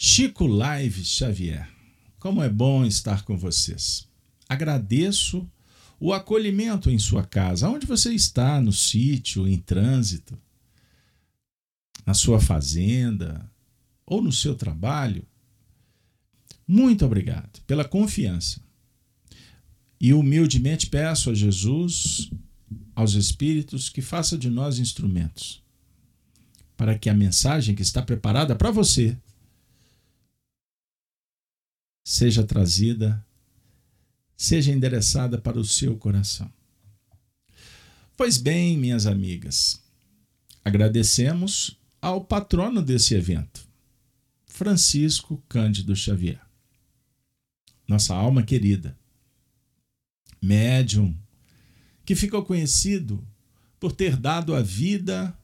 Chico Live Xavier, como é bom estar com vocês. Agradeço o acolhimento em sua casa, onde você está, no sítio, em trânsito, na sua fazenda ou no seu trabalho. Muito obrigado pela confiança. E humildemente peço a Jesus, aos Espíritos, que faça de nós instrumentos, para que a mensagem que está preparada para você seja trazida, seja endereçada para o seu coração. Pois bem, minhas amigas, agradecemos ao patrono desse evento, Francisco Cândido Xavier. Nossa alma querida, médium, que ficou conhecido por ter dado a vida,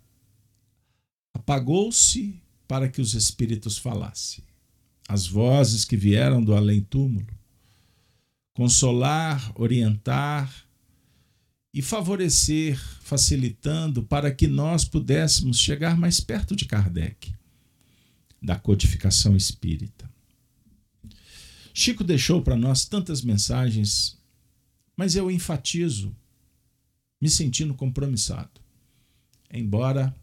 apagou-se para que os espíritos falassem as vozes que vieram do além-túmulo, consolar, orientar e favorecer, facilitando para que nós pudéssemos chegar mais perto de Kardec, da codificação espírita. Chico deixou para nós tantas mensagens, mas eu enfatizo, me sentindo compromissado, embora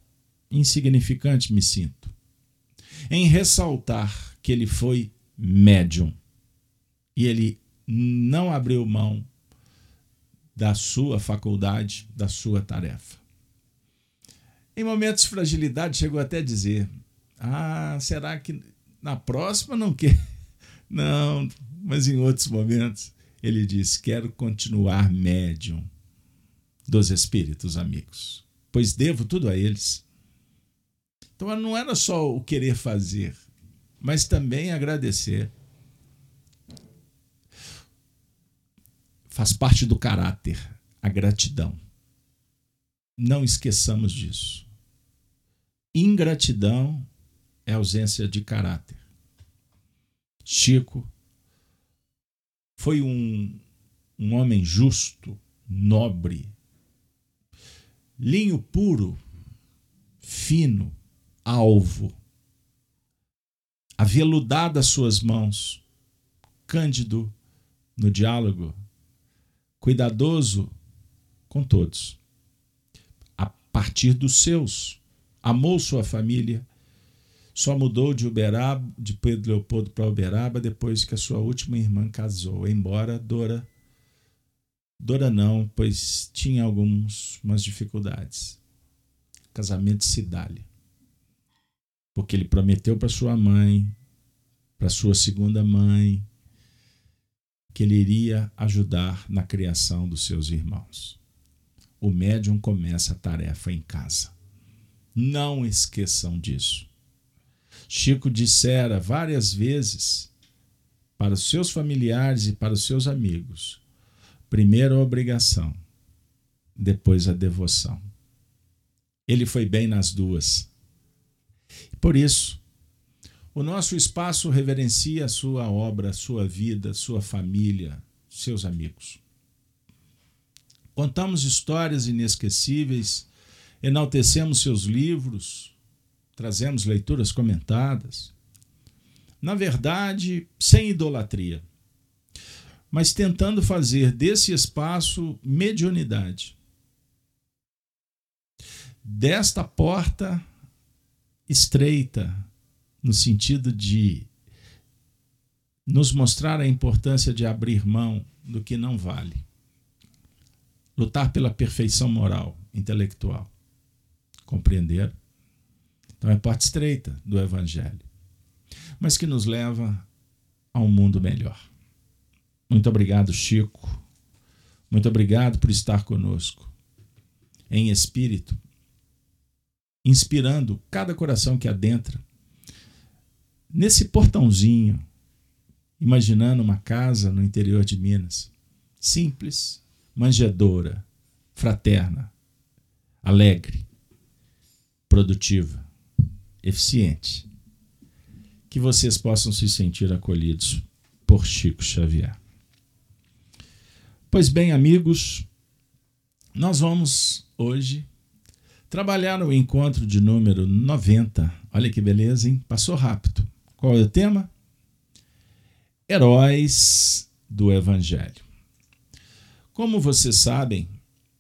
insignificante me sinto, em ressaltar que ele foi médium. E ele não abriu mão da sua faculdade, da sua tarefa. Em momentos de fragilidade, chegou até a dizer: Ah, será que na próxima não quer? Não, mas em outros momentos ele disse: Quero continuar médium dos espíritos amigos, pois devo tudo a eles. Então não era só o querer fazer, mas também agradecer. Faz parte do caráter a gratidão. Não esqueçamos disso. Ingratidão é ausência de caráter. Chico foi um, um homem justo, nobre, linho puro, fino, alvo aveludada suas mãos, cândido no diálogo, cuidadoso com todos. A partir dos seus, amou sua família, só mudou de Uberaba, de Pedro Leopoldo para Uberaba depois que a sua última irmã casou, embora Dora Dora não, pois tinha algumas dificuldades. Casamento se dá-lhe porque ele prometeu para sua mãe, para sua segunda mãe, que ele iria ajudar na criação dos seus irmãos. O médium começa a tarefa em casa. Não esqueçam disso. Chico dissera várias vezes para os seus familiares e para os seus amigos: primeiro a obrigação, depois a devoção. Ele foi bem nas duas por isso, o nosso espaço reverencia a sua obra, sua vida, sua família, seus amigos. Contamos histórias inesquecíveis, enaltecemos seus livros, trazemos leituras comentadas. Na verdade, sem idolatria, mas tentando fazer desse espaço mediunidade. Desta porta estreita, no sentido de nos mostrar a importância de abrir mão do que não vale. Lutar pela perfeição moral, intelectual. Compreender? Então é parte estreita do Evangelho, mas que nos leva a um mundo melhor. Muito obrigado, Chico. Muito obrigado por estar conosco. Em espírito, inspirando cada coração que adentra. Nesse portãozinho, imaginando uma casa no interior de Minas, simples, manjedora, fraterna, alegre, produtiva, eficiente. Que vocês possam se sentir acolhidos por Chico Xavier. Pois bem, amigos, nós vamos hoje trabalhar no encontro de número 90. Olha que beleza, hein? Passou rápido. Qual é o tema? Heróis do Evangelho. Como vocês sabem,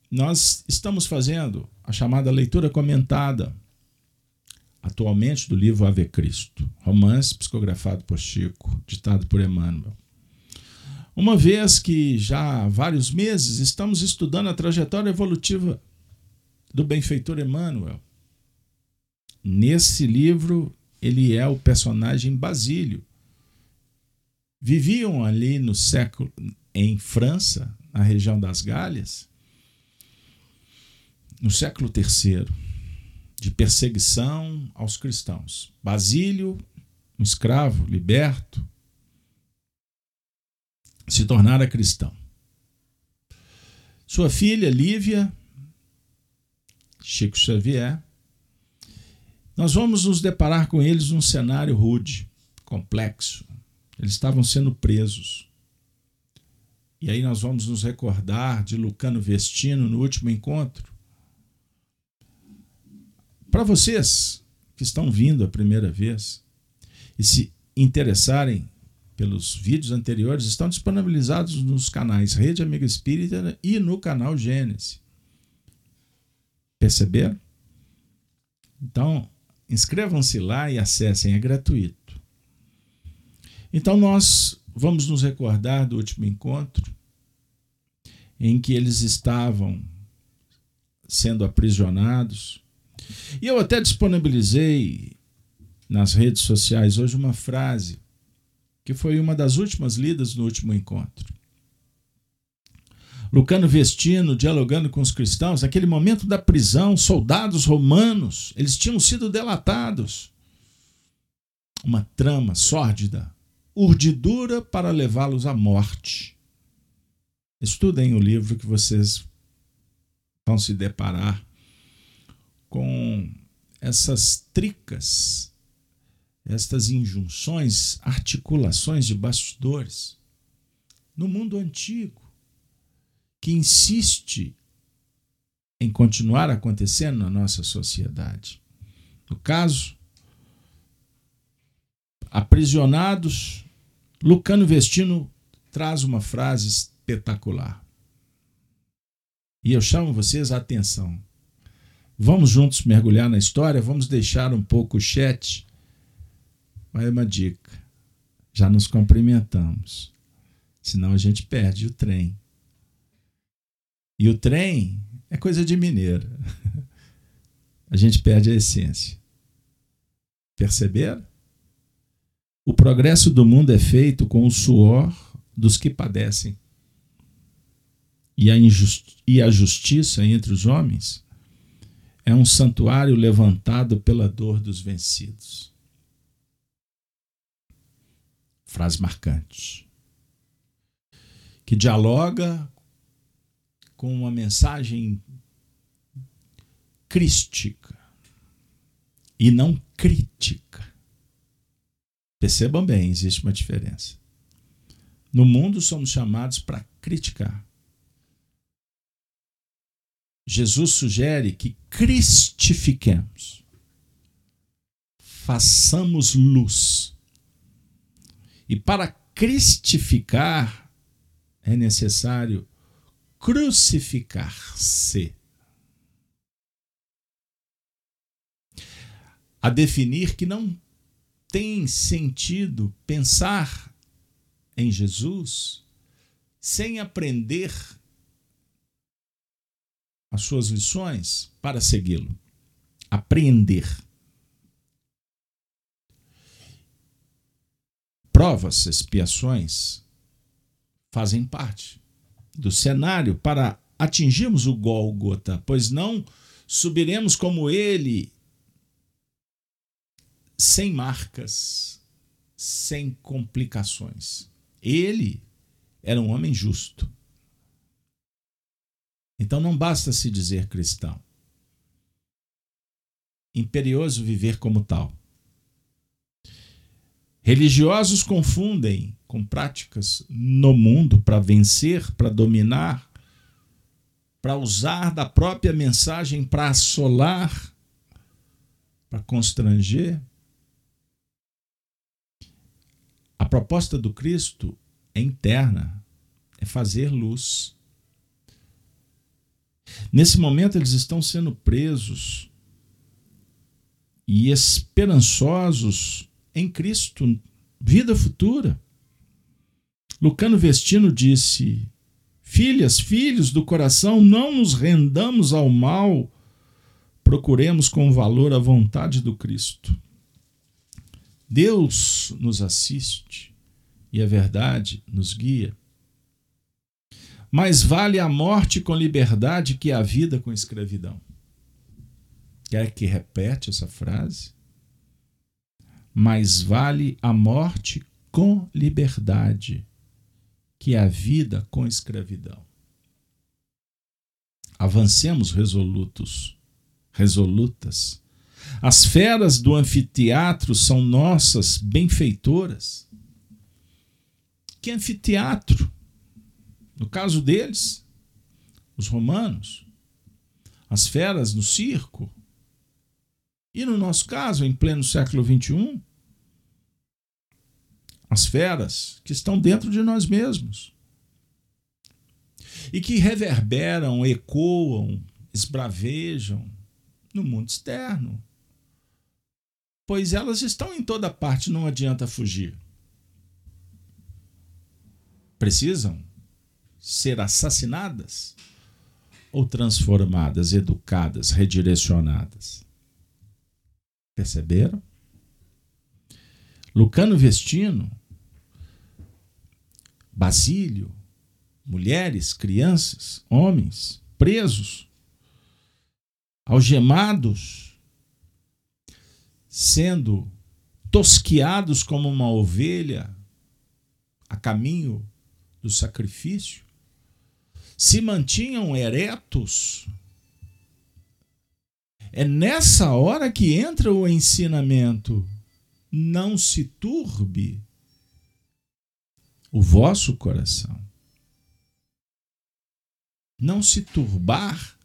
nós estamos fazendo a chamada leitura comentada atualmente do livro Ave Cristo, romance psicografado por Chico, ditado por Emmanuel. Uma vez que já há vários meses estamos estudando a trajetória evolutiva do benfeitor Emmanuel. Nesse livro, ele é o personagem Basílio. Viviam ali no século em França, na região das Galhas, no século III, de perseguição aos cristãos. Basílio, um escravo liberto, se tornara cristão. Sua filha, Lívia, Chico Xavier, nós vamos nos deparar com eles num cenário rude, complexo. Eles estavam sendo presos. E aí nós vamos nos recordar de Lucano Vestino no último encontro. Para vocês que estão vindo a primeira vez e se interessarem pelos vídeos anteriores, estão disponibilizados nos canais Rede Amiga Espírita e no canal Gênesis. Perceberam? Então, inscrevam-se lá e acessem, é gratuito. Então, nós vamos nos recordar do último encontro em que eles estavam sendo aprisionados. E eu até disponibilizei nas redes sociais hoje uma frase que foi uma das últimas lidas no último encontro. Lucano Vestino dialogando com os cristãos, naquele momento da prisão, soldados romanos, eles tinham sido delatados. Uma trama sórdida, urdidura para levá-los à morte. Estudem o livro que vocês vão se deparar com essas tricas, estas injunções, articulações de bastidores. No mundo antigo, que insiste em continuar acontecendo na nossa sociedade. No caso, aprisionados, Lucano Vestino traz uma frase espetacular. E eu chamo vocês a atenção. Vamos juntos mergulhar na história, vamos deixar um pouco o chat. Vai uma dica. Já nos cumprimentamos. Senão a gente perde o trem. E o trem é coisa de mineiro. A gente perde a essência. Perceberam? O progresso do mundo é feito com o suor dos que padecem. E a, e a justiça entre os homens é um santuário levantado pela dor dos vencidos. Frase marcante. Que dialoga com uma mensagem crística e não crítica. Percebam bem, existe uma diferença. No mundo somos chamados para criticar. Jesus sugere que cristifiquemos, façamos luz. E para cristificar é necessário crucificar-se. A definir que não tem sentido pensar em Jesus sem aprender as suas lições para segui-lo. Aprender. Provas, expiações fazem parte do cenário para atingirmos o Gólgota, pois não subiremos como ele sem marcas, sem complicações. Ele era um homem justo. Então não basta se dizer cristão. Imperioso viver como tal. Religiosos confundem com práticas no mundo para vencer, para dominar, para usar da própria mensagem para assolar, para constranger. proposta do Cristo é interna, é fazer luz. Nesse momento, eles estão sendo presos e esperançosos em Cristo, vida futura. Lucano Vestino disse: Filhas, filhos do coração, não nos rendamos ao mal, procuremos com valor a vontade do Cristo. Deus nos assiste e a verdade nos guia. Mais vale a morte com liberdade que a vida com escravidão. Quer que repete essa frase? Mais vale a morte com liberdade que a vida com escravidão. Avancemos resolutos, resolutas. As feras do anfiteatro são nossas benfeitoras. Que anfiteatro? No caso deles, os romanos, as feras no circo, e no nosso caso, em pleno século XXI, as feras que estão dentro de nós mesmos e que reverberam, ecoam, esbravejam no mundo externo. Pois elas estão em toda parte, não adianta fugir. Precisam ser assassinadas ou transformadas, educadas, redirecionadas. Perceberam? Lucano Vestino, Basílio, mulheres, crianças, homens, presos, algemados, sendo tosquiados como uma ovelha a caminho do sacrifício, se mantinham eretos é nessa hora que entra o ensinamento. Não se turbe o vosso coração. Não se turbar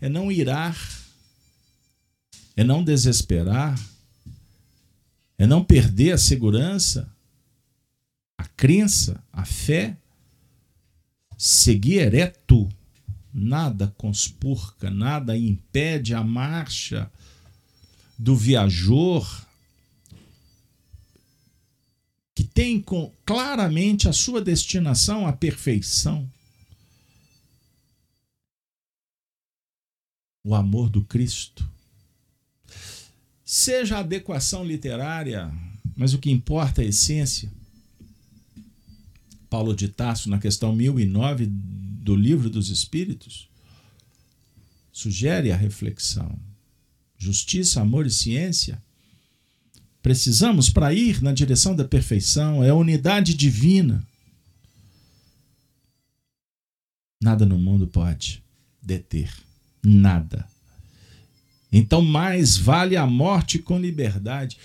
é não irar, é não desesperar, é não perder a segurança, a crença, a fé, seguir ereto nada conspurca, nada impede a marcha do viajor tem com, claramente a sua destinação à perfeição. O amor do Cristo. Seja a adequação literária, mas o que importa é a essência. Paulo de Tasso, na questão 1009 do Livro dos Espíritos, sugere a reflexão. Justiça, amor e ciência. Precisamos, para ir na direção da perfeição, é a unidade divina. Nada no mundo pode deter. Nada. Então, mais vale a morte com liberdade.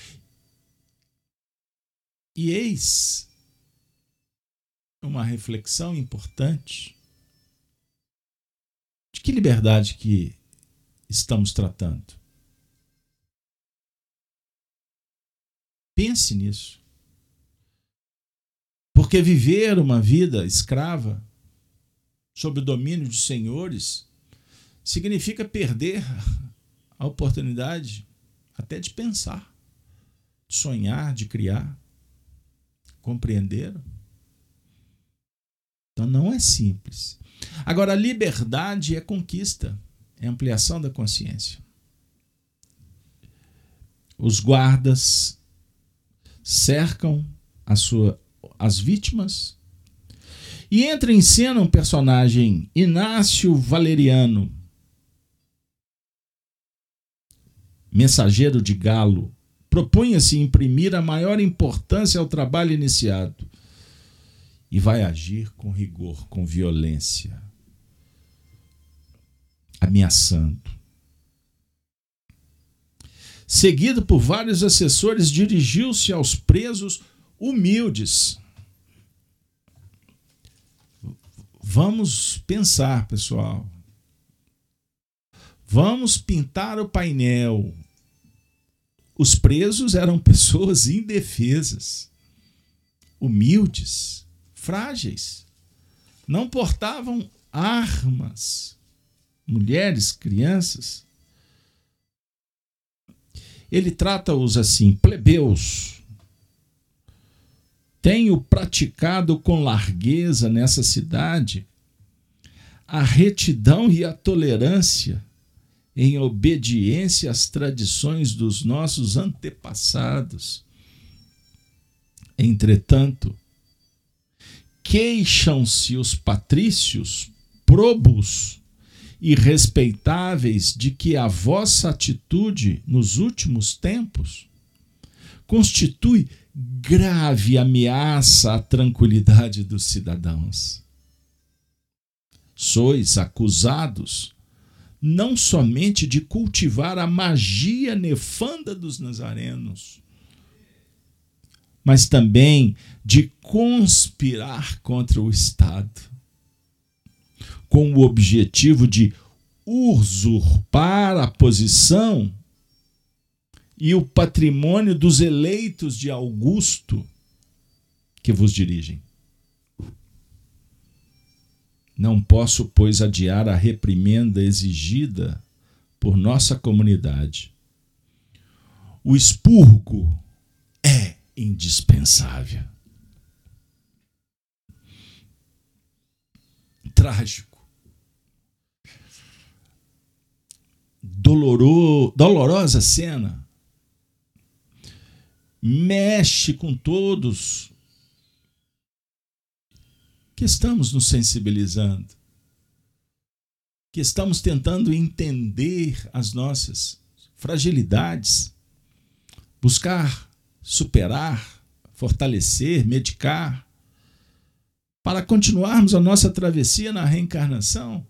E eis uma reflexão importante de que liberdade que estamos tratando? Pense nisso. Porque viver uma vida escrava sob o domínio de senhores significa perder a oportunidade até de pensar, de sonhar, de criar. Compreenderam? Então não é simples. Agora, liberdade é conquista, é ampliação da consciência. Os guardas cercam a sua, as vítimas. E entra em cena um personagem, Inácio Valeriano, mensageiro de Galo, propunha-se imprimir a maior importância ao trabalho iniciado. E vai agir com rigor, com violência, ameaçando. Seguido por vários assessores, dirigiu-se aos presos humildes. Vamos pensar, pessoal. Vamos pintar o painel. Os presos eram pessoas indefesas humildes, frágeis, não portavam armas, mulheres, crianças. Ele trata-os assim, plebeus. Tenho praticado com largueza nessa cidade a retidão e a tolerância em obediência às tradições dos nossos antepassados. Entretanto, queixam-se os patrícios probos e respeitáveis de que a vossa atitude nos últimos tempos constitui grave ameaça à tranquilidade dos cidadãos. Sois acusados não somente de cultivar a magia nefanda dos nazarenos, mas também de conspirar contra o Estado, com o objetivo de usurpar a posição e o patrimônio dos eleitos de Augusto que vos dirigem. Não posso, pois, adiar a reprimenda exigida por nossa comunidade. O expurgo é indispensável. Trágico. Doloro, dolorosa cena. Mexe com todos que estamos nos sensibilizando, que estamos tentando entender as nossas fragilidades, buscar superar, fortalecer, medicar, para continuarmos a nossa travessia na reencarnação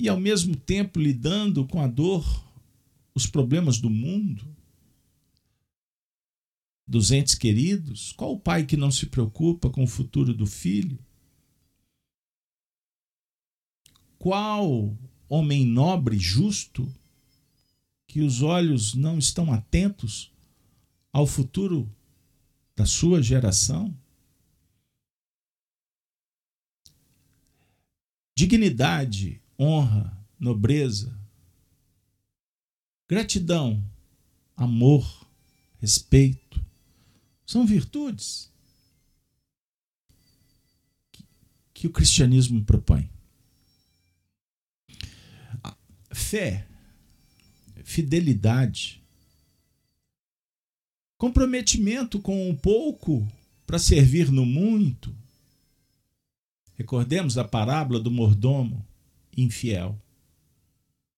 e ao mesmo tempo lidando com a dor, os problemas do mundo, dos entes queridos? Qual o pai que não se preocupa com o futuro do filho? Qual homem nobre, justo, que os olhos não estão atentos ao futuro da sua geração? Dignidade, honra, nobreza, gratidão, amor, respeito, são virtudes que, o cristianismo propõe. Fé, fidelidade, comprometimento com o pouco para servir no muito. Recordemos a parábola do mordomo infiel.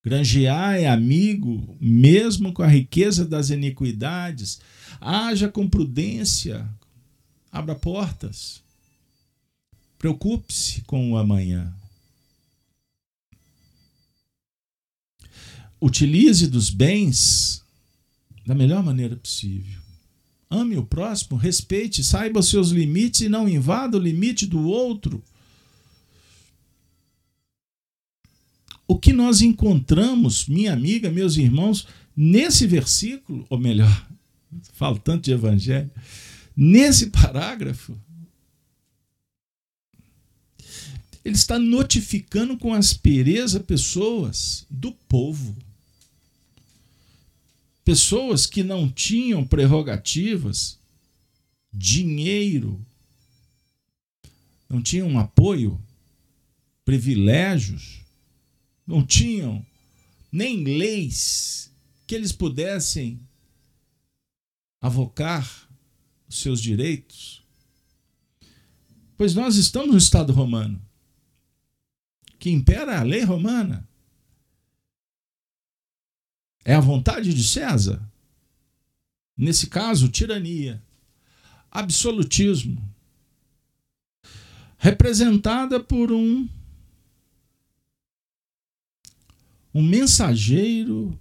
Granjear é amigo, mesmo com a riqueza das iniquidades. Haja com prudência, abra portas. Preocupe-se com o amanhã. Utilize dos bens da melhor maneira possível. Ame o próximo, respeite, saiba os seus limites e não invada o limite do outro. O que nós encontramos, minha amiga, meus irmãos, nesse versículo, ou melhor, falo tanto de evangelho, nesse parágrafo, ele está notificando com aspereza pessoas do povo. Pessoas que não tinham prerrogativas, dinheiro, não tinham apoio, privilégios, não tinham nem leis que eles pudessem avocar os seus direitos. Pois nós estamos no Estado romano, que impera a lei romana. É a vontade de César? Nesse caso, tirania, absolutismo, representada por um um mensageiro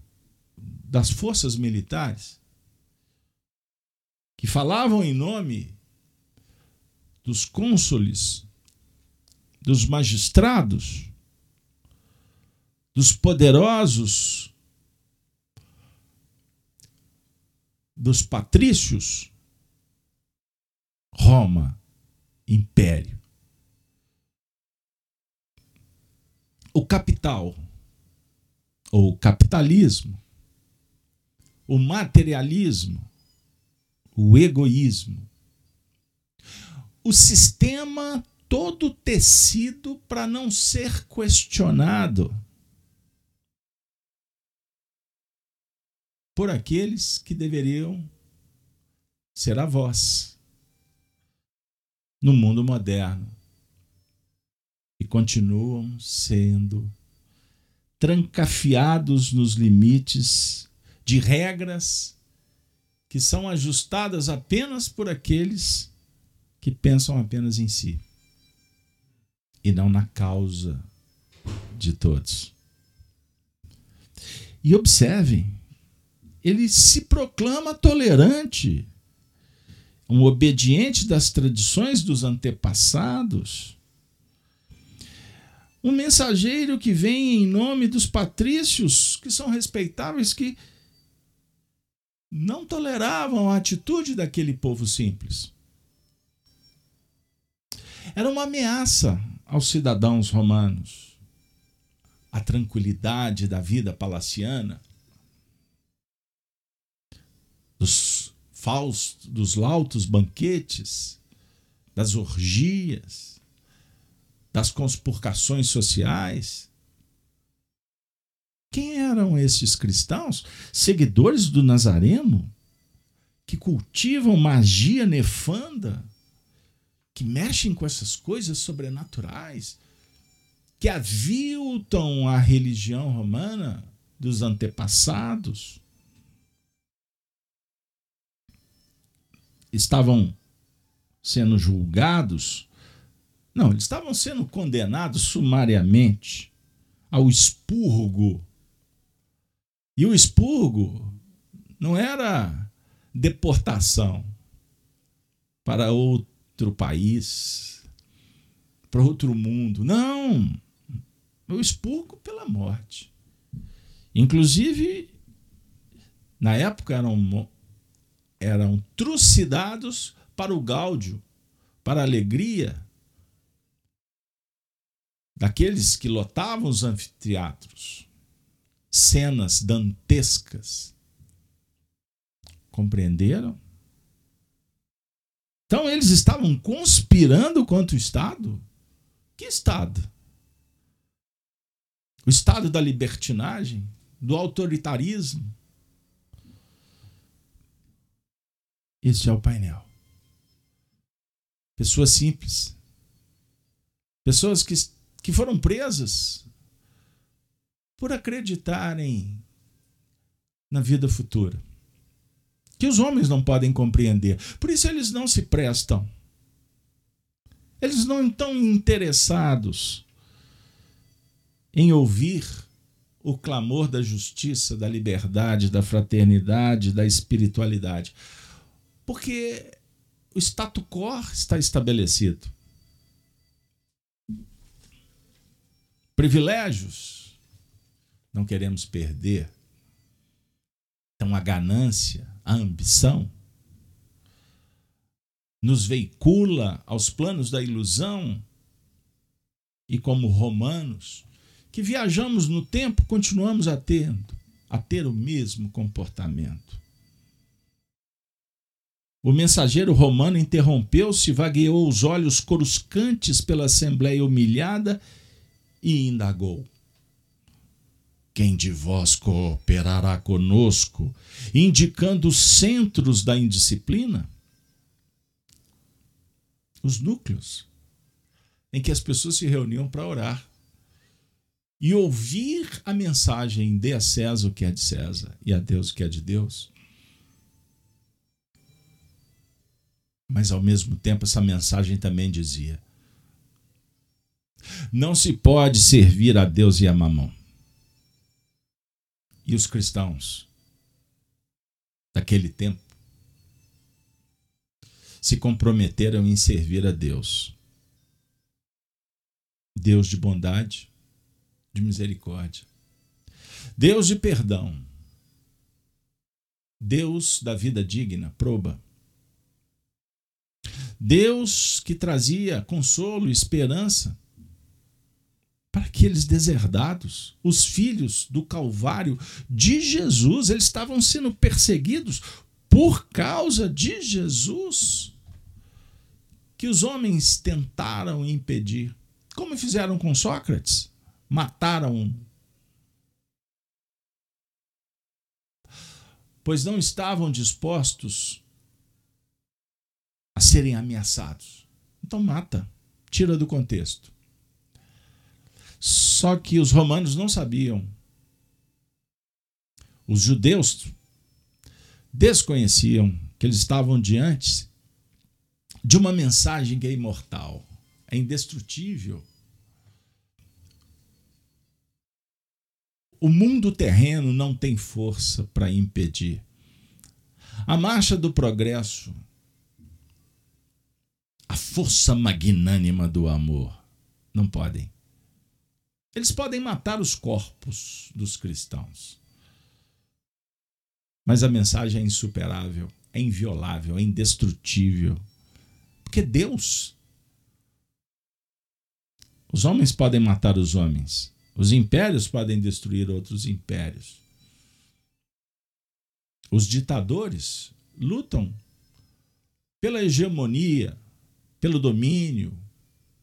das forças militares que falavam em nome dos cônsules, dos magistrados, dos poderosos dos patrícios Roma, império. O capital, ou capitalismo, o materialismo, o egoísmo, o sistema todo tecido para não ser questionado. Por aqueles que deveriam ser a voz no mundo moderno. E continuam sendo trancafiados nos limites de regras que são ajustadas apenas por aqueles que pensam apenas em si e não na causa de todos. E observem, ele se proclama tolerante, um obediente das tradições dos antepassados, um mensageiro que vem em nome dos patrícios, que são respeitáveis, que não toleravam a atitude daquele povo simples. Era uma ameaça aos cidadãos romanos. A tranquilidade da vida palaciana, dos faustos, dos lautos banquetes, das orgias, das conspurcações sociais. Quem eram esses cristãos? Seguidores do Nazareno? Que cultivam magia nefanda? que mexem com essas coisas sobrenaturais, que aviltam a religião romana dos antepassados. Estavam sendo julgados. Não, eles estavam sendo condenados sumariamente ao expurgo. E o expurgo não era deportação para outro país, para outro mundo. Não! Eu expurgo pela morte. Inclusive, na época eram, eram trucidados para o gáudio, para a alegria daqueles que lotavam os anfiteatros. Cenas dantescas. Compreenderam? Então eles estavam conspirando contra o Estado? Que Estado? O Estado da libertinagem? Do autoritarismo? Este é o painel. Pessoas simples. Pessoas que, que foram presas por acreditarem na vida futura que os homens não podem compreender. Por isso eles não se prestam. Eles não estão interessados em ouvir o clamor da justiça, da liberdade, da fraternidade, da espiritualidade. Porque o status quo está estabelecido. Privilégios não queremos perder. Então a ganância a ambição, nos veicula aos planos da ilusão e como romanos que viajamos no tempo continuamos a a ter o mesmo comportamento. O mensageiro romano interrompeu-se, vagueou os olhos coruscantes pela assembleia humilhada e indagou: quem de vós cooperará conosco, indicando os centros da indisciplina? Os núcleos em que as pessoas se reuniam para orar e ouvir a mensagem dê a César o que é de César e a Deus o que é de Deus. Mas ao mesmo tempo essa mensagem também dizia: não se pode servir a Deus e a mamão e os cristãos daquele tempo se comprometeram em servir a Deus. Deus de bondade, de misericórdia. Deus de perdão. Deus da vida digna, proba. Deus que trazia consolo esperança para aqueles deserdados, os filhos do Calvário de Jesus, eles estavam sendo perseguidos por causa de Jesus, que os homens tentaram impedir, como fizeram com Sócrates, mataram. Pois não estavam dispostos a serem ameaçados. Então mata, tira do contexto. Só que os romanos não sabiam. Os judeus desconheciam que eles estavam diante de uma mensagem que é imortal, é indestrutível. O mundo terreno não tem força para impedir. A marcha do progresso, a força magnânima do amor, não podem. Eles podem matar os corpos dos cristãos. Mas a mensagem é insuperável, é inviolável, é indestrutível. Porque Deus. Os homens podem matar os homens. Os impérios podem destruir outros impérios. Os ditadores lutam pela hegemonia, pelo domínio,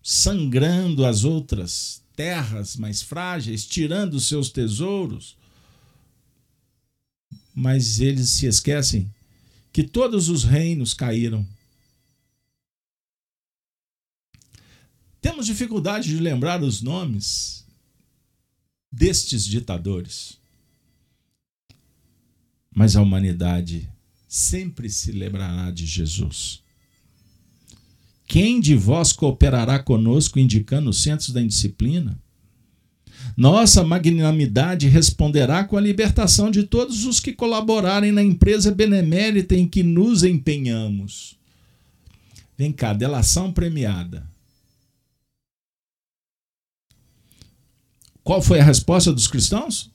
sangrando as outras terras mais frágeis, tirando seus tesouros. Mas eles se esquecem que todos os reinos caíram. Temos dificuldade de lembrar os nomes destes ditadores. Mas a humanidade sempre se lembrará de Jesus. Quem de vós cooperará conosco indicando os centros da indisciplina? Nossa magnanimidade responderá com a libertação de todos os que colaborarem na empresa benemérita em que nos empenhamos. Vem cá, delação premiada. Qual foi a resposta dos cristãos?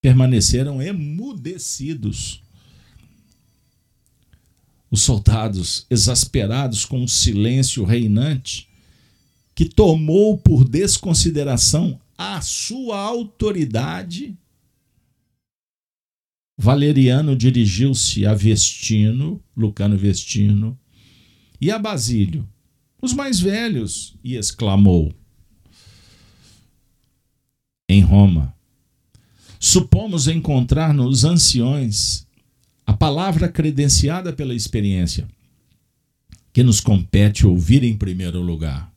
Permaneceram emudecidos. Os soldados, exasperados com o silêncio reinante, que tomou por desconsideração a sua autoridade, Valeriano dirigiu-se a Vestino, Lucano Vestino, e a Basílio, os mais velhos, e exclamou: Em Roma, supomos encontrar nos anciões a palavra credenciada pela experiência, que nos compete ouvir em primeiro lugar.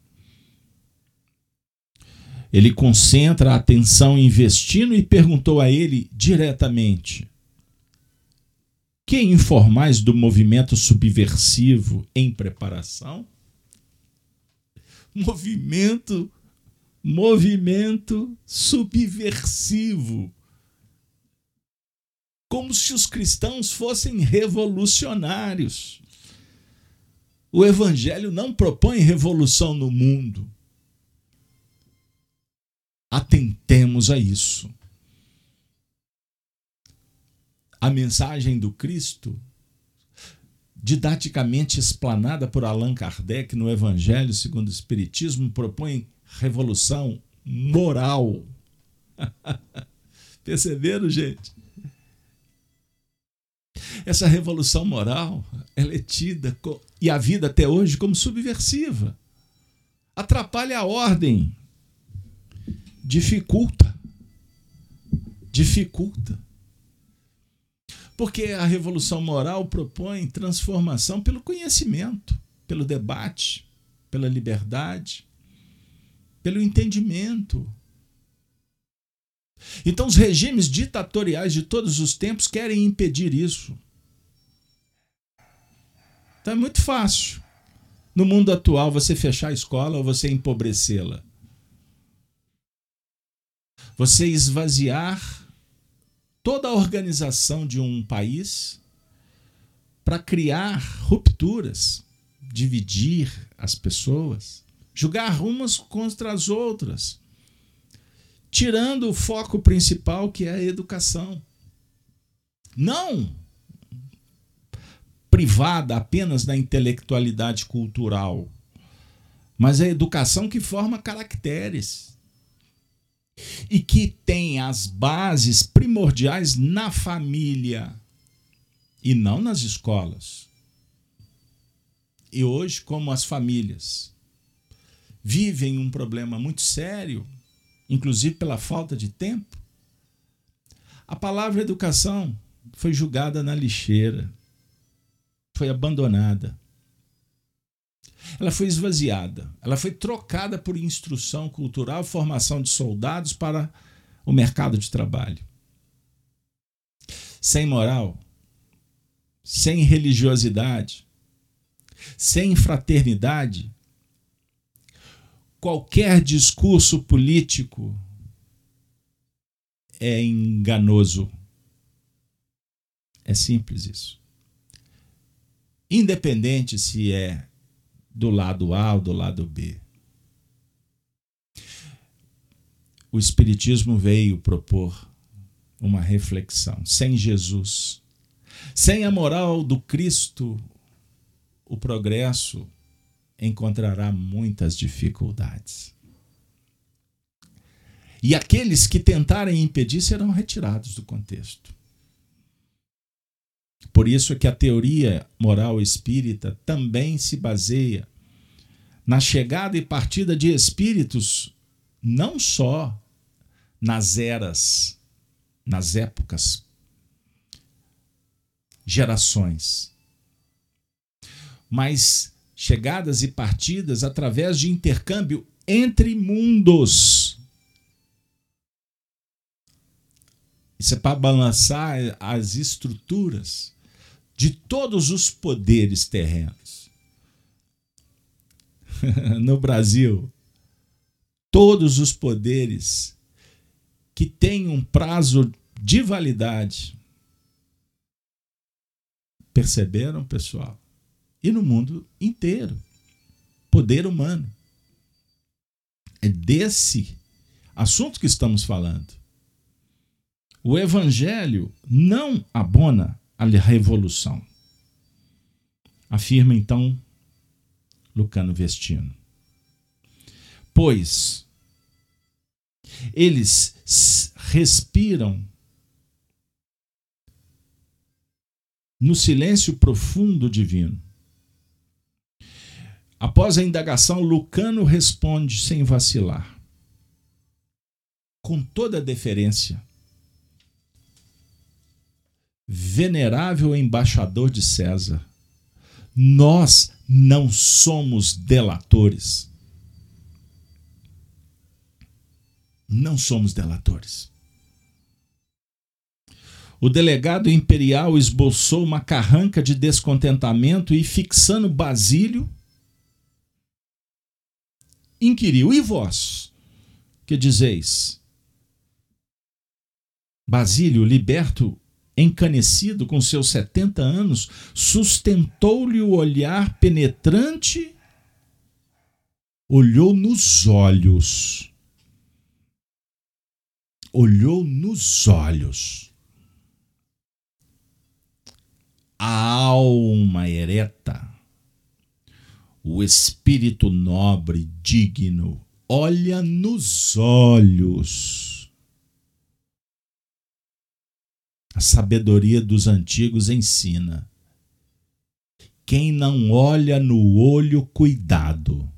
Ele concentra a atenção investindo e perguntou a ele diretamente: Que informais do movimento subversivo em preparação? Movimento, movimento subversivo como se os cristãos fossem revolucionários. O Evangelho não propõe revolução no mundo. Atentemos a isso. A mensagem do Cristo, didaticamente explanada por Allan Kardec no Evangelho segundo o Espiritismo, propõe revolução moral. Perceberam, gente? Essa revolução moral ela é tida e a vida até hoje como subversiva. Atrapalha a ordem. Dificulta. Dificulta. Porque a revolução moral propõe transformação pelo conhecimento, pelo debate, pela liberdade, pelo entendimento. Então, os regimes ditatoriais de todos os tempos querem impedir isso. Então, é muito fácil, no mundo atual, você fechar a escola ou você empobrecê-la. Você esvaziar toda a organização de um país para criar rupturas, dividir as pessoas, julgar umas contra as outras tirando o foco principal que é a educação. Não! privada apenas da intelectualidade cultural, mas a educação que forma caracteres e que tem as bases primordiais na família e não nas escolas. E hoje, como as famílias vivem um problema muito sério, inclusive pela falta de tempo, a palavra educação foi julgada na lixeira, foi abandonada. Ela foi esvaziada, ela foi trocada por instrução cultural, formação de soldados para o mercado de trabalho. Sem moral, sem religiosidade, sem fraternidade, qualquer discurso político é enganoso. É simples isso. Independente se é do lado A ou do lado B. O Espiritismo veio propor uma reflexão. Sem Jesus, sem a moral do Cristo, o progresso encontrará muitas dificuldades. E aqueles que tentarem impedir serão retirados do contexto. Por isso é que a teoria moral espírita também se baseia na chegada e partida de espíritos não só nas eras, nas épocas, gerações, mas chegadas e partidas através de intercâmbio entre mundos. Isso é para balançar as estruturas de todos os poderes terrenos. no Brasil, todos os poderes que têm um prazo de validade. Perceberam, pessoal? E no mundo inteiro. Poder humano. É desse assunto que estamos falando. O evangelho não abona a revolução. Afirma então Lucano Vestino. Pois eles respiram no silêncio profundo divino Após a indagação, Lucano responde sem vacilar, com toda a deferência. Venerável embaixador de César, nós não somos delatores. Não somos delatores. O delegado imperial esboçou uma carranca de descontentamento e, fixando Basílio, inquiriu: E vós, que dizeis? Basílio, liberto, encanecido com seus setenta anos, sustentou-lhe o olhar penetrante, olhou nos olhos. Olhou nos olhos. A alma ereta o espírito nobre, digno, olha nos olhos. A sabedoria dos antigos ensina: quem não olha no olho, cuidado.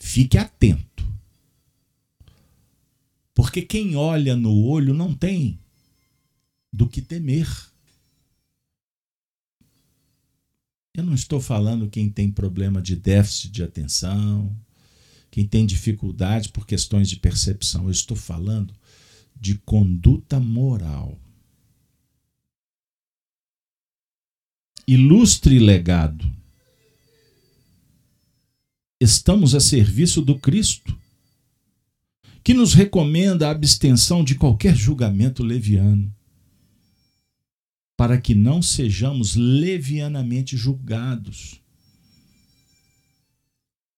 Fique atento. Porque quem olha no olho não tem do que temer. Eu não estou falando quem tem problema de déficit de atenção, quem tem dificuldade por questões de percepção. Eu estou falando de conduta moral. Ilustre legado. Estamos a serviço do Cristo, que nos recomenda a abstenção de qualquer julgamento leviano para que não sejamos levianamente julgados.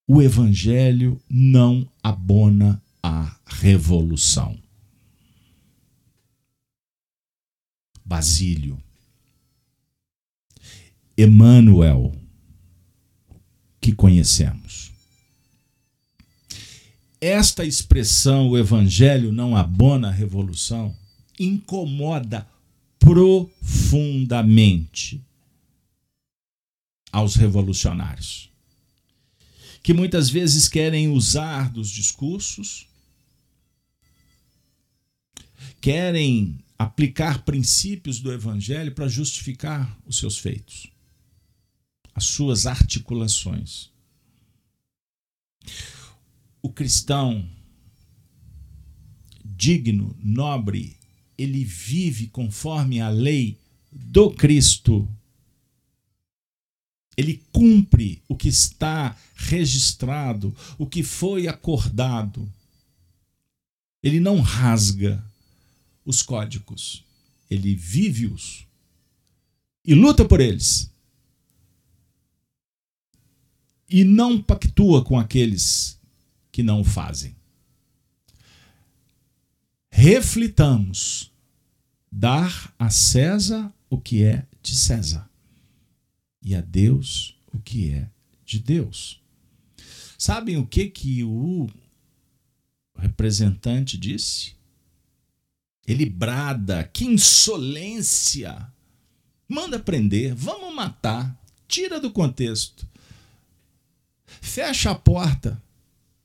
O Evangelho não abona a revolução. Basílio, Emanuel que conhecemos. Esta expressão, o evangelho não abona a revolução, incomoda profundamente aos revolucionários, que muitas vezes querem usar dos discursos, querem aplicar princípios do evangelho para justificar os seus feitos, as suas articulações. O cristão digno, nobre, ele vive conforme a lei do Cristo. Ele cumpre o que está registrado, o que foi acordado. Ele não rasga os códigos, ele vive-os e luta por eles. E não pactua com aqueles que não o fazem. Reflitamos dar a César o que é de César e a Deus o que é de Deus. Sabem o que que o representante disse? Ele brada, que insolência! Manda prender, vamos matar, tira do contexto. Fecha a porta,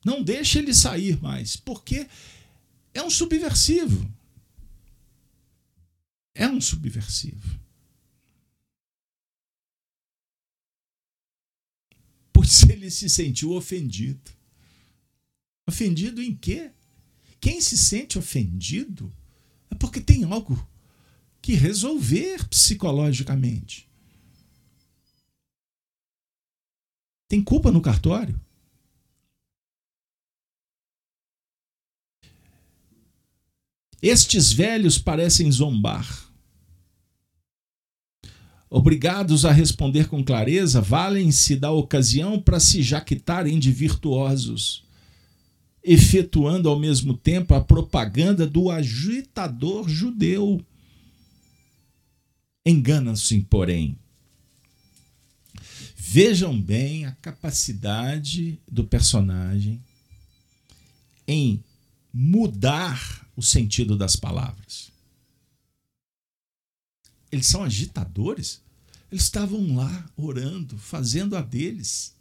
não deixa ele sair mais, porque é um subversivo. É um subversivo. Pois ele se sentiu ofendido. Ofendido em quê? Quem se sente ofendido é porque tem algo que resolver psicologicamente. Tem culpa no cartório? Estes velhos parecem zombar. Obrigados a responder com clareza, valem-se da ocasião para se jaquitarem de virtuosos efetuando ao mesmo tempo a propaganda do agitador judeu. Enganam-se, porém. Vejam bem a capacidade do personagem em mudar o sentido das palavras. Eles são agitadores? Eles estavam lá orando, fazendo a deles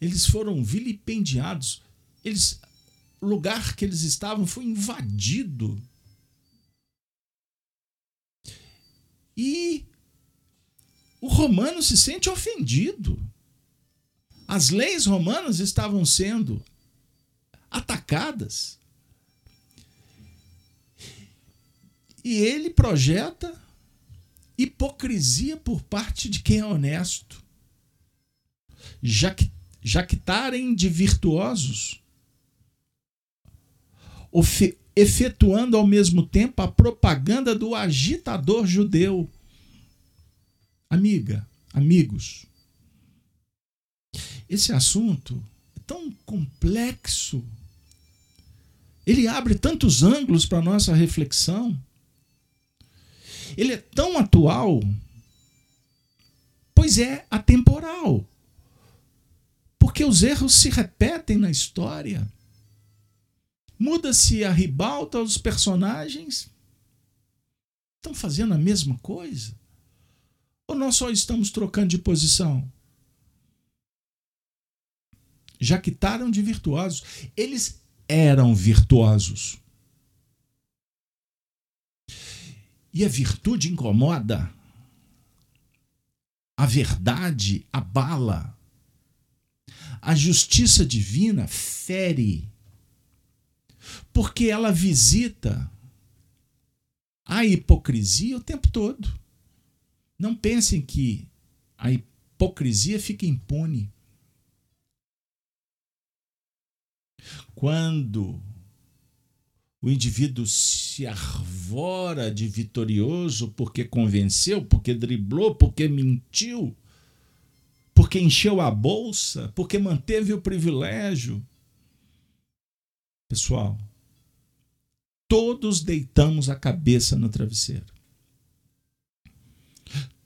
eles foram vilipendiados. Eles, o lugar que eles estavam foi invadido. E o romano se sente ofendido. As leis romanas estavam sendo atacadas. E ele projeta hipocrisia por parte de quem é honesto. Jactarem de virtuosos, efetuando ao mesmo tempo a propaganda do agitador judeu. Amiga, amigos, esse assunto é tão complexo, ele abre tantos ângulos para nossa reflexão, ele é tão atual, pois é atemporal. Porque os erros se repetem na história. Muda-se a ribalta, os personagens estão fazendo a mesma coisa? Ou nós só estamos trocando de posição? Já quitaram de virtuosos. Eles eram virtuosos. E a virtude incomoda. A verdade abala. A justiça divina fere, porque ela visita a hipocrisia o tempo todo. Não pensem que a hipocrisia fica impune. Quando o indivíduo se arvora de vitorioso porque convenceu, porque driblou, porque mentiu, porque encheu a bolsa, porque manteve o privilégio. Pessoal, todos deitamos a cabeça no travesseiro.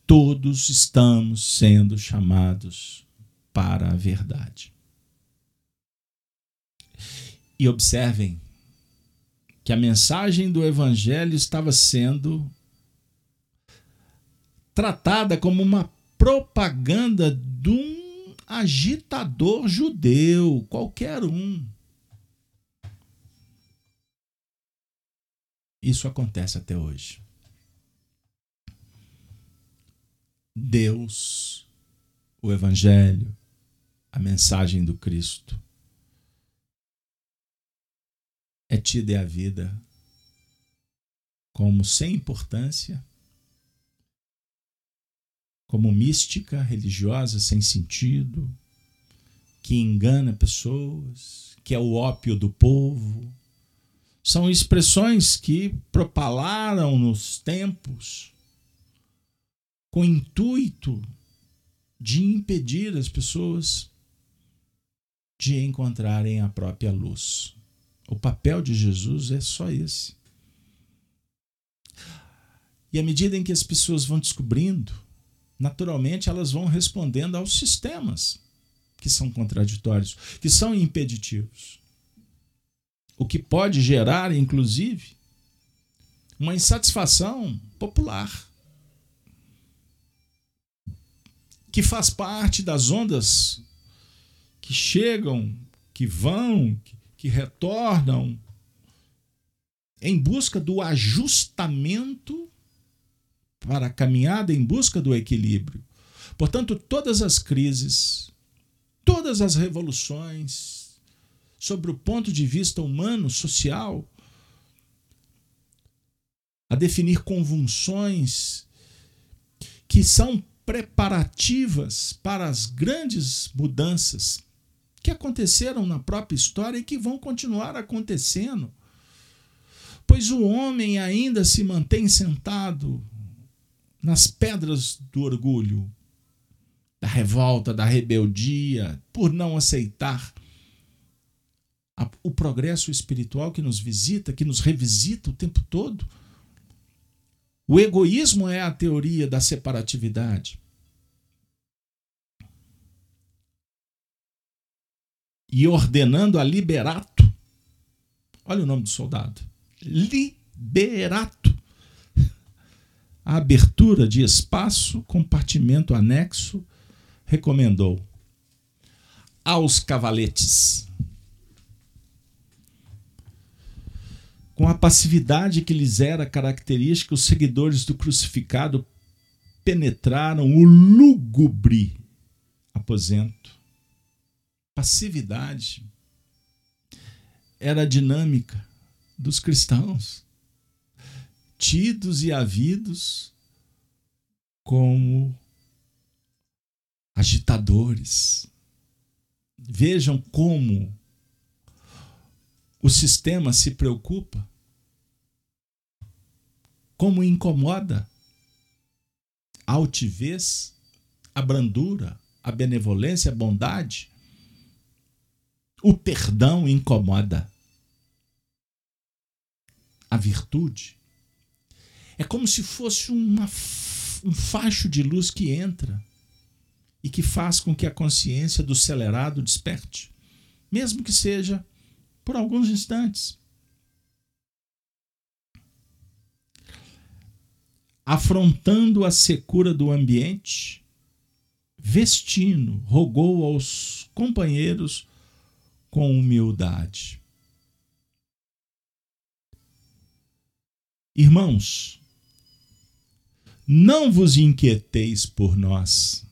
todos estamos sendo chamados para a verdade. E observem que a mensagem do Evangelho estava sendo tratada como uma propaganda de um agitador judeu, qualquer um. Isso acontece até hoje. Deus, o Evangelho, a mensagem do Cristo é tida e a vida como sem importância, como mística religiosa sem sentido, que engana pessoas, que é o ópio do povo. São expressões que propalaram nos tempos com o intuito de impedir as pessoas de encontrarem a própria luz. O papel de Jesus é só esse. E à medida em que as pessoas vão descobrindo, naturalmente elas vão respondendo aos sistemas que são contraditórios, que são impeditivos. O que pode gerar, inclusive, uma insatisfação popular, que faz parte das ondas que chegam, que vão, que retornam em busca do ajustamento para a caminhada em busca do equilíbrio. Portanto, todas as crises, todas as revoluções, sobre o ponto de vista humano, social, a definir convulsões que são preparativas para as grandes mudanças que aconteceram na própria história e que vão continuar acontecendo. Pois o homem ainda se mantém sentado nas pedras do orgulho, da revolta, da rebeldia, por não aceitar o progresso espiritual que nos visita, que nos revisita o tempo todo. O egoísmo é a teoria da separatividade. E ordenando a Liberato. Olha o nome do soldado. Liberato. A abertura de espaço, compartimento anexo, recomendou aos cavaletes. Com a passividade que lhes era característica, os seguidores do crucificado penetraram o lúgubre aposento passividade era a dinâmica dos cristãos, tidos e havidos como agitadores. Vejam como o sistema se preocupa, como incomoda a altivez, a brandura, a benevolência, a bondade o perdão incomoda. A virtude é como se fosse uma, um facho de luz que entra e que faz com que a consciência do celerado desperte, mesmo que seja por alguns instantes. Afrontando a secura do ambiente, Vestino rogou aos companheiros com humildade. Irmãos, não vos inquieteis por nós.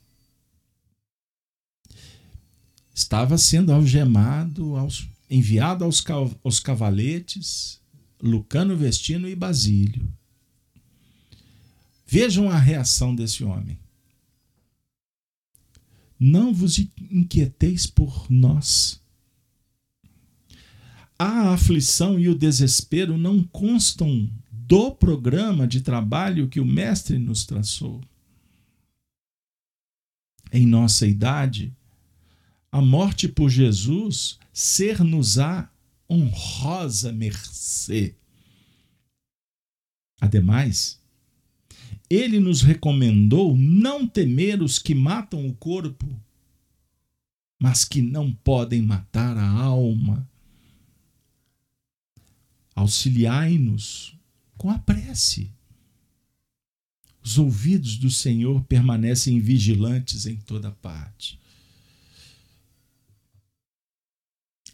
Estava sendo algemado, aos, enviado aos, aos cavaletes, Lucano Vestino e Basílio. Vejam a reação desse homem. Não vos inquieteis por nós a aflição e o desespero não constam do programa de trabalho que o Mestre nos traçou. Em nossa idade, a morte por Jesus ser-nos-á honrosa mercê. Ademais, ele nos recomendou não temer os que matam o corpo, mas que não podem matar a alma. Auxiliai-nos com a prece. Os ouvidos do Senhor permanecem vigilantes em toda parte.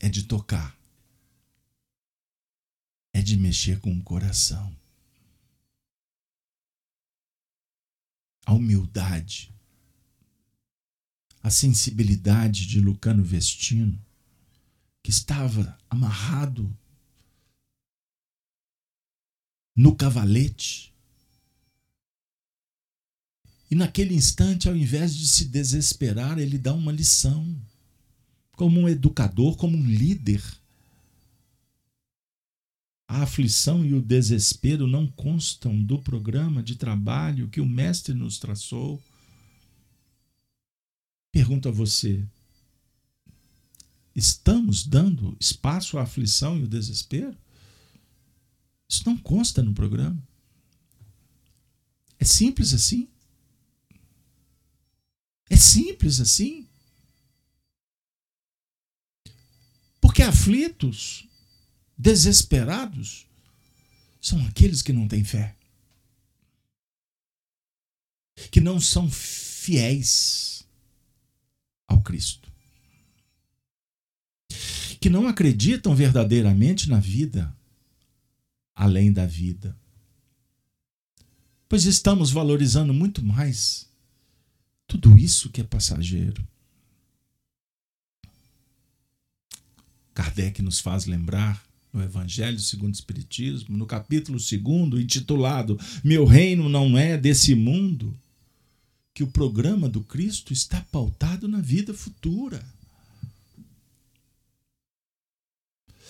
É de tocar, é de mexer com o coração. a humildade, a sensibilidade de Lucano Vestino, que estava amarrado no cavalete. E naquele instante, ao invés de se desesperar, ele dá uma lição, como um educador, como um líder a aflição e o desespero não constam do programa de trabalho que o Mestre nos traçou. Pergunto a você: estamos dando espaço à aflição e o desespero? Isso não consta no programa. É simples assim. É simples assim. Porque aflitos desesperados são aqueles que não têm fé, que não são fiéis ao Cristo, que não acreditam verdadeiramente na vida além da vida. Pois estamos valorizando muito mais tudo isso que é passageiro. Kardec nos faz lembrar no Evangelho segundo o Espiritismo, no capítulo 2, intitulado Meu Reino Não É Desse Mundo, que o programa do Cristo está pautado na vida futura.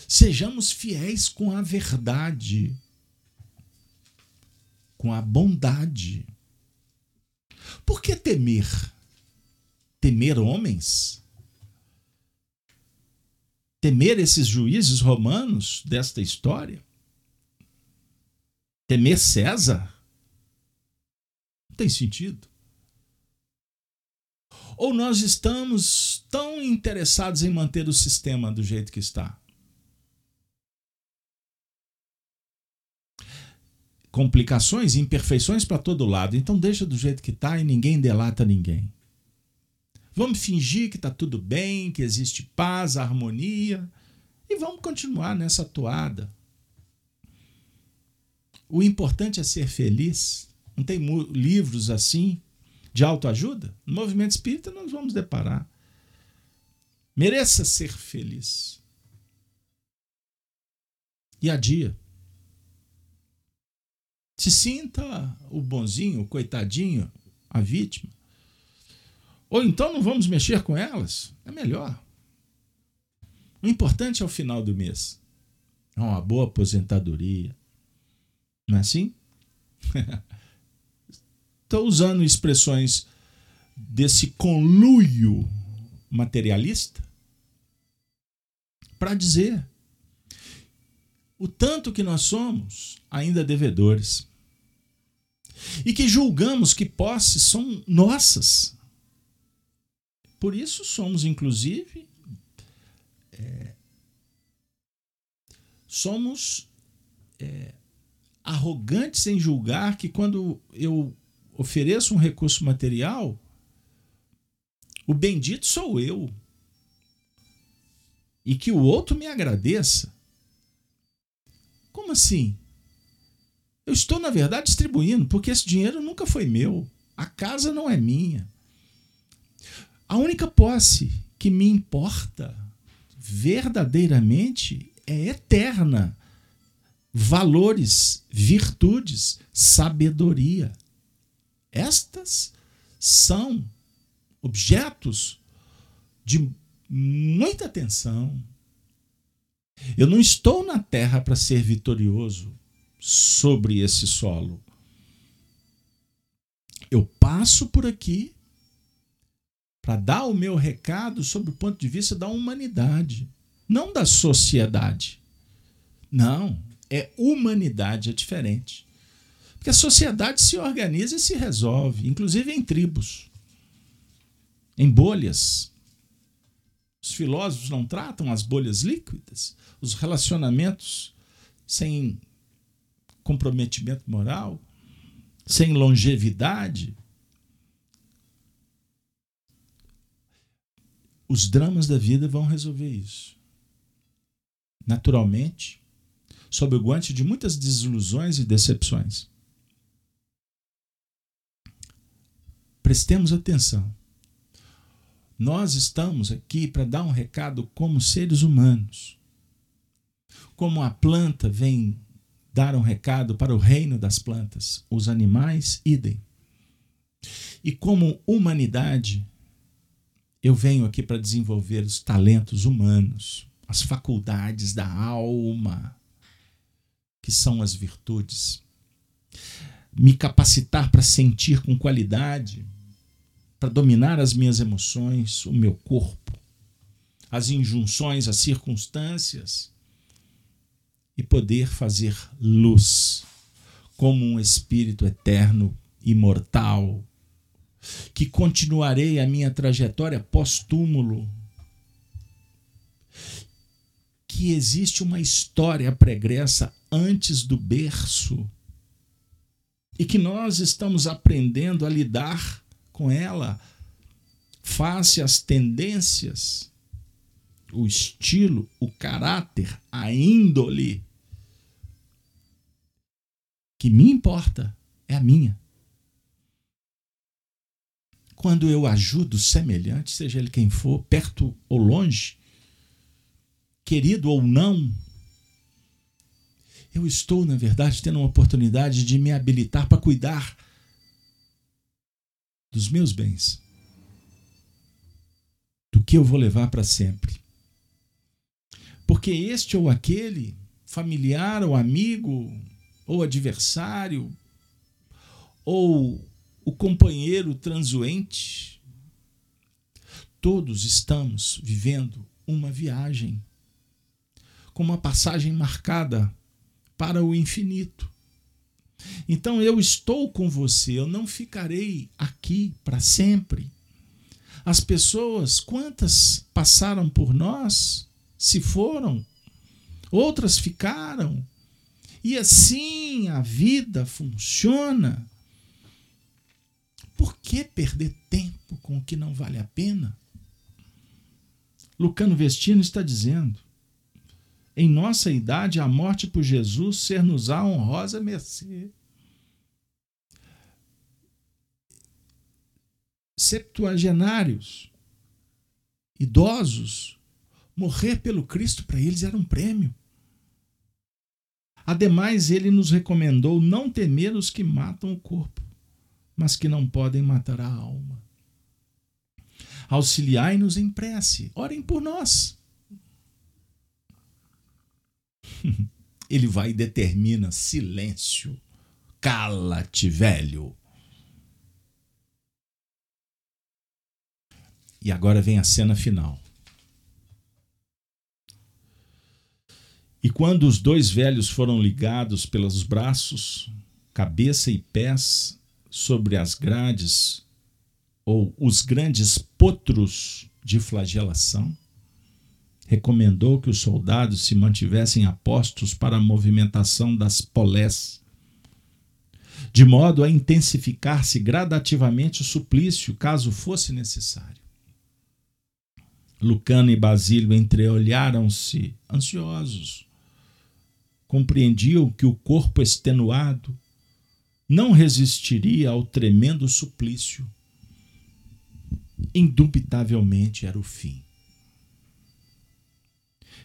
Sejamos fiéis com a verdade, com a bondade. Por que temer? Temer homens? temer esses juízes romanos desta história? Temer César? Não tem sentido. Ou nós estamos tão interessados em manter o sistema do jeito que está? Complicações, imperfeições para todo lado. Então deixa do jeito que está e ninguém delata ninguém. Vamos fingir que está tudo bem, que existe paz, harmonia e vamos continuar nessa toada. O importante é ser feliz. Não tem livros assim de autoajuda? No movimento espírita nós vamos deparar. Mereça ser feliz. E a dia. Se sinta o bonzinho, o coitadinho, a vítima. Ou então não vamos mexer com elas? É melhor. O importante é o final do mês. É uma boa aposentadoria. Não é assim? Estou usando expressões desse conluio materialista para dizer o tanto que nós somos ainda devedores e que julgamos que posses são nossas por isso somos, inclusive, é, somos é, arrogantes em julgar que quando eu ofereço um recurso material, o bendito sou eu. E que o outro me agradeça. Como assim? Eu estou, na verdade, distribuindo, porque esse dinheiro nunca foi meu. A casa não é minha. A única posse que me importa verdadeiramente é eterna. Valores, virtudes, sabedoria. Estas são objetos de muita atenção. Eu não estou na terra para ser vitorioso sobre esse solo. Eu passo por aqui para dar o meu recado sob o ponto de vista da humanidade, não da sociedade. Não, é humanidade, é diferente. Porque a sociedade se organiza e se resolve, inclusive em tribos, em bolhas. Os filósofos não tratam as bolhas líquidas, os relacionamentos sem comprometimento moral, sem longevidade. Os dramas da vida vão resolver isso. Naturalmente, sob o guante de muitas desilusões e decepções. Prestemos atenção. Nós estamos aqui para dar um recado como seres humanos. Como a planta vem dar um recado para o reino das plantas, os animais, idem. E como humanidade, eu venho aqui para desenvolver os talentos humanos, as faculdades da alma, que são as virtudes. Me capacitar para sentir com qualidade, para dominar as minhas emoções, o meu corpo, as injunções, as circunstâncias e poder fazer luz como um espírito eterno, imortal, que continuarei a minha trajetória pós-túmulo. Que existe uma história pregressa antes do berço e que nós estamos aprendendo a lidar com ela face às tendências, o estilo, o caráter, a índole. Que me importa é a minha. Quando eu ajudo semelhante, seja ele quem for, perto ou longe, querido ou não, eu estou, na verdade, tendo uma oportunidade de me habilitar para cuidar dos meus bens, do que eu vou levar para sempre. Porque este ou aquele, familiar ou amigo, ou adversário, ou o companheiro transuente, todos estamos vivendo uma viagem, com uma passagem marcada para o infinito. Então eu estou com você, eu não ficarei aqui para sempre. As pessoas, quantas passaram por nós, se foram, outras ficaram. E assim a vida funciona. Por que perder tempo com o que não vale a pena? Lucano Vestino está dizendo: em nossa idade, a morte por Jesus ser-nos-á honrosa mercê. Septuagenários, idosos, morrer pelo Cristo para eles era um prêmio. Ademais, ele nos recomendou não temer os que matam o corpo, mas que não podem matar a alma. Auxiliai-nos em prece, orem por nós Ele vai e determina silêncio. Cala-te, velho. E agora vem a cena final. E quando os dois velhos foram ligados pelos braços, cabeça e pés sobre as grades ou os grandes potros de flagelação, recomendou que os soldados se mantivessem apostos para a movimentação das polés, de modo a intensificar-se gradativamente o suplício, caso fosse necessário. Lucano e Basílio entreolharam-se, ansiosos. Compreendiam que o corpo extenuado não resistiria ao tremendo suplício. Indubitavelmente era o fim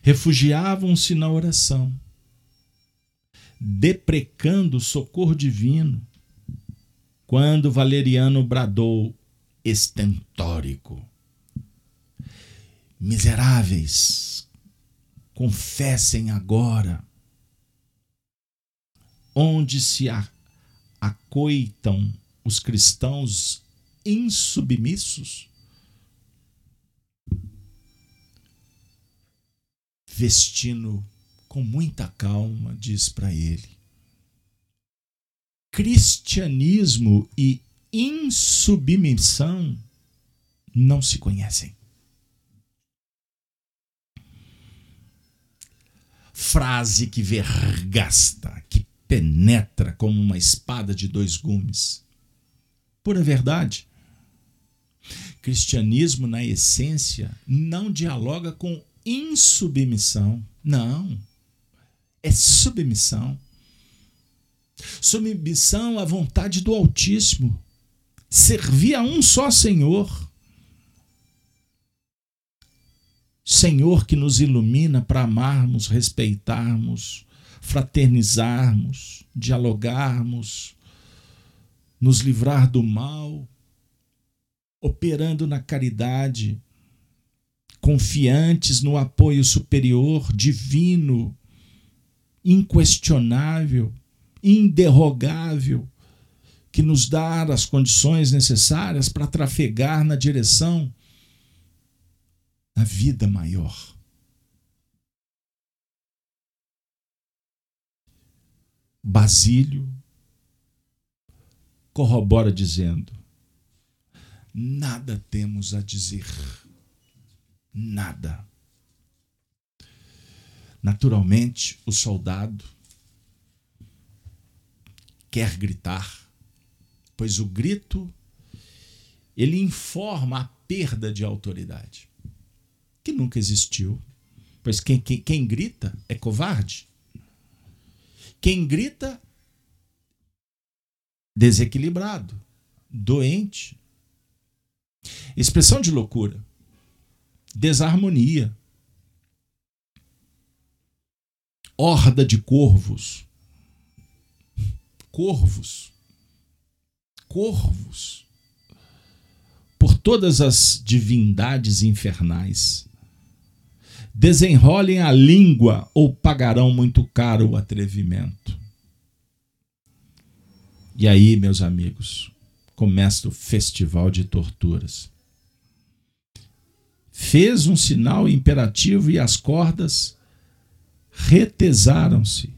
refugiavam-se na oração, deprecando o socorro divino, quando Valeriano bradou estentórico: Miseráveis, confessem agora onde se acoitam os cristãos insubmissos Vestino, com muita calma, diz para ele: cristianismo e insubmissão não se conhecem. Frase que vergasta, que penetra como uma espada de dois gumes. Pura verdade. Cristianismo, na essência, não dialoga com insubmissão. Não. É submissão. Submissão à vontade do Altíssimo. Servir a um só Senhor. Senhor que nos ilumina para amarmos, respeitarmos, fraternizarmos, dialogarmos, nos livrar do mal, operando na caridade, confiantes no apoio superior, divino, inquestionável, inderrogável, que nos dá as condições necessárias para trafegar na direção da vida maior. Basílio corrobora dizendo: nada temos a dizer, nada. Naturalmente, o soldado quer gritar, pois o grito ele informa a perda de autoridade, que nunca existiu. Pois quem, quem, quem grita é covarde. Quem grita, desequilibrado, doente. Expressão de loucura, desarmonia, horda de corvos, corvos, corvos, por todas as divindades infernais. Desenrolem a língua ou pagarão muito caro o atrevimento. E aí, meus amigos, começa o festival de torturas. Fez um sinal imperativo e as cordas retesaram-se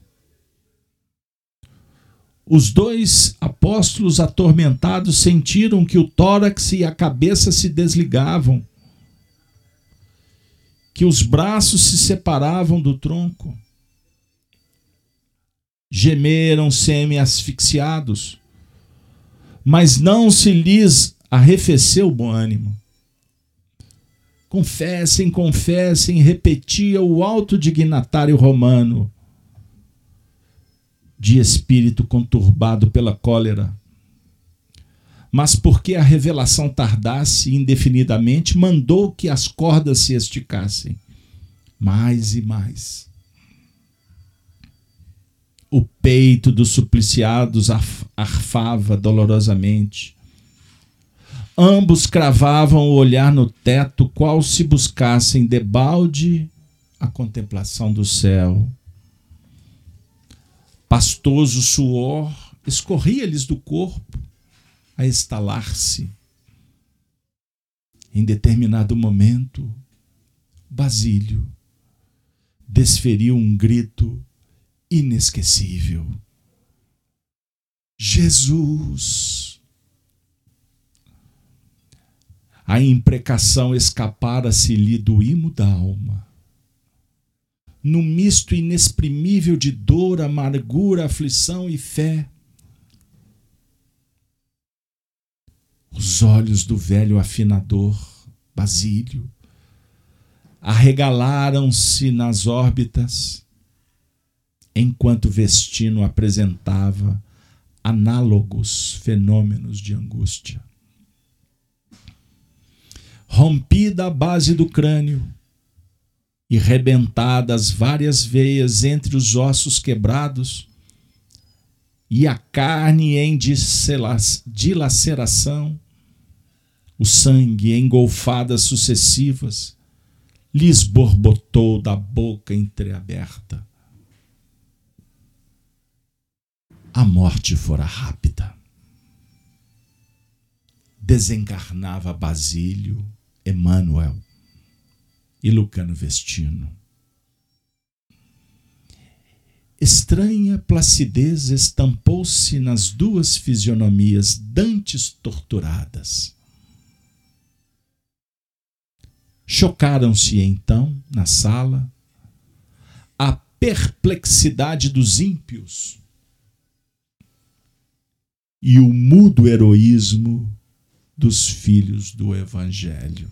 os dois apóstolos atormentados sentiram que o tórax e a cabeça se desligavam, que os braços se separavam do tronco. Gemeram semi-asfixiados, mas não se lhes arrefeceu o bom ânimo. Confessem, confessem, repetia o alto dignatário romano de espírito conturbado pela cólera. Mas porque a revelação tardasse indefinidamente, mandou que as cordas se esticassem mais e mais. O peito dos supliciados arfava dolorosamente. Ambos cravavam o olhar no teto, qual se buscassem debalde a contemplação do céu Pastoso suor escorria-lhes do corpo a estalar-se. Em determinado momento, Basílio desferiu um grito inesquecível. Jesus! A imprecação escapara-se-lhe do imo da alma num misto inexprimível de dor, amargura, aflição e fé. Os olhos do velho afinador, Basílio, arregalaram-se nas órbitas, enquanto Vestino apresentava análogos fenômenos de angústia. Rompida a base do crânio, e rebentadas várias veias entre os ossos quebrados, e a carne em dilaceração, o sangue em golfadas sucessivas, lhes borbotou da boca entreaberta. A morte fora rápida. Desencarnava Basílio, Emmanuel, e Lucano Vestino. Estranha placidez estampou-se nas duas fisionomias dantes torturadas. Chocaram-se então, na sala, a perplexidade dos ímpios e o mudo heroísmo dos filhos do Evangelho.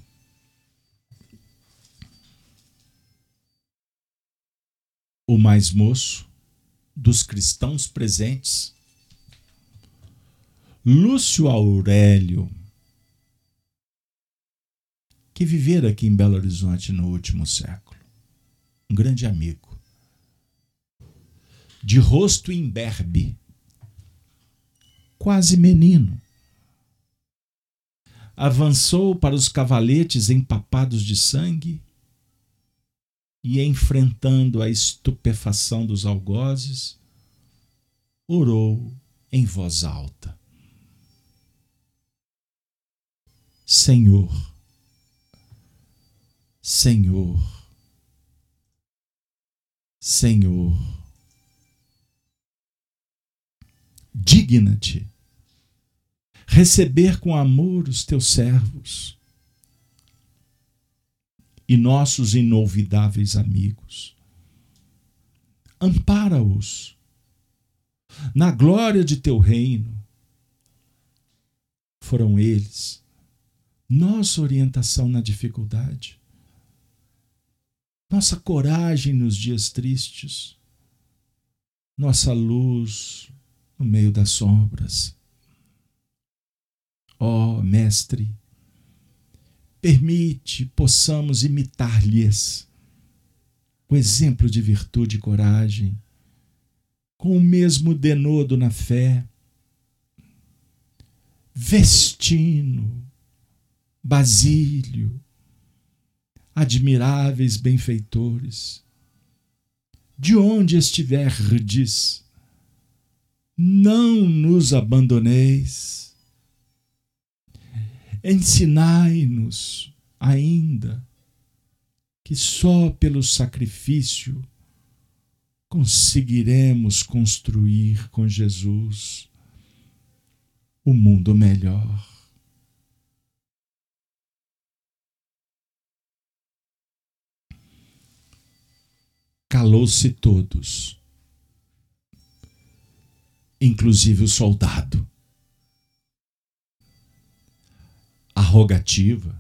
O mais moço dos cristãos presentes, Lúcio Aurélio, que vivera aqui em Belo Horizonte no último século, um grande amigo, de rosto imberbe, quase menino, avançou para os cavaletes empapados de sangue e, enfrentando a estupefação dos algozes, orou em voz alta: Senhor, Senhor, Senhor, digna-te receber com amor os teus servos e nossos inolvidáveis amigos. Ampara-os na glória de teu reino. Foram eles nossa orientação na dificuldade, nossa coragem nos dias tristes, nossa luz no meio das sombras. Ó oh, Mestre, permite possamos imitar-lhes o exemplo de virtude e coragem, com o mesmo denodo na fé. Vestino, Basílio, admiráveis benfeitores, de onde estiverdes, não nos abandoneis Ensinai-nos ainda que só pelo sacrifício conseguiremos construir com Jesus o mundo melhor. Calou-se todos, inclusive o soldado. arrogativa,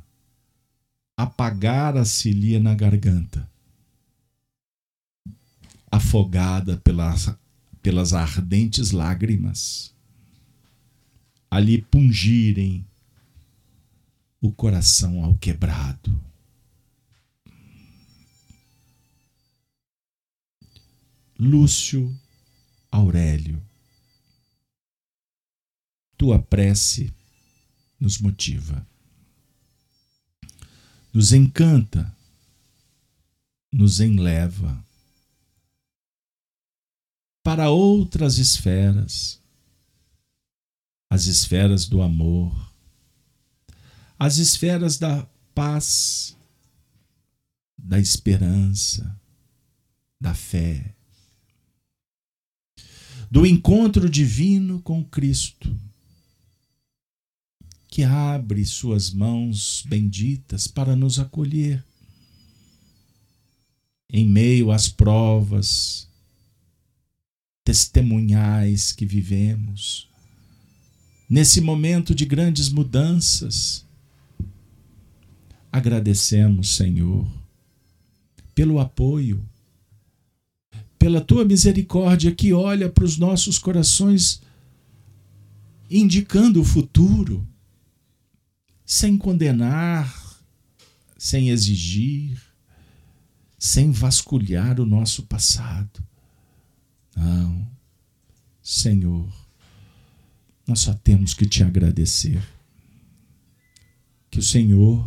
apagara-se-lhe na garganta, afogada pelas, pelas ardentes lágrimas, ali pungirem o coração ao quebrado. Lúcio Aurélio, tua prece nos motiva nos encanta, nos enleva para outras esferas, as esferas do amor, as esferas da paz, da esperança, da fé, do encontro divino com Cristo que abre suas mãos benditas para nos acolher. Em meio às provas testemunhais que vivemos, nesse momento de grandes mudanças, agradecemos, Senhor, pelo apoio, pela tua misericórdia que olha para os nossos corações, indicando o futuro sem condenar, sem exigir, sem vasculhar o nosso passado. Não, Senhor, nós só temos que te agradecer. Que o Senhor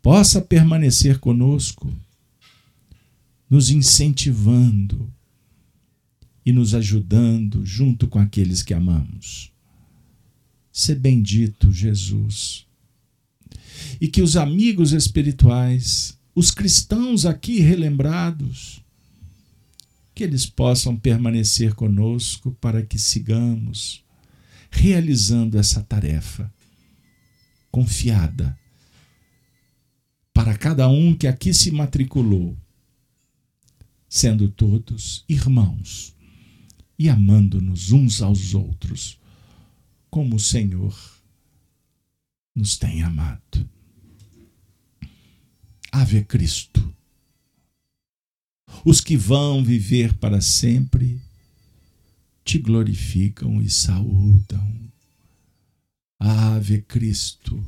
possa permanecer conosco, nos incentivando e nos ajudando junto com aqueles que amamos. Ser bendito, Jesus. E que os amigos espirituais, os cristãos aqui relembrados, que eles possam permanecer conosco para que sigamos realizando essa tarefa confiada para cada um que aqui se matriculou, sendo todos irmãos e amando-nos uns aos outros, como o Senhor nos tem amado. Ave Cristo. Os que vão viver para sempre te glorificam e saúdam. Ave Cristo.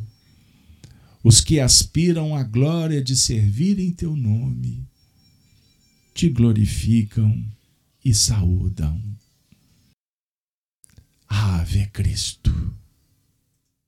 Os que aspiram à glória de servir em teu nome te glorificam e saúdam. Ave Cristo.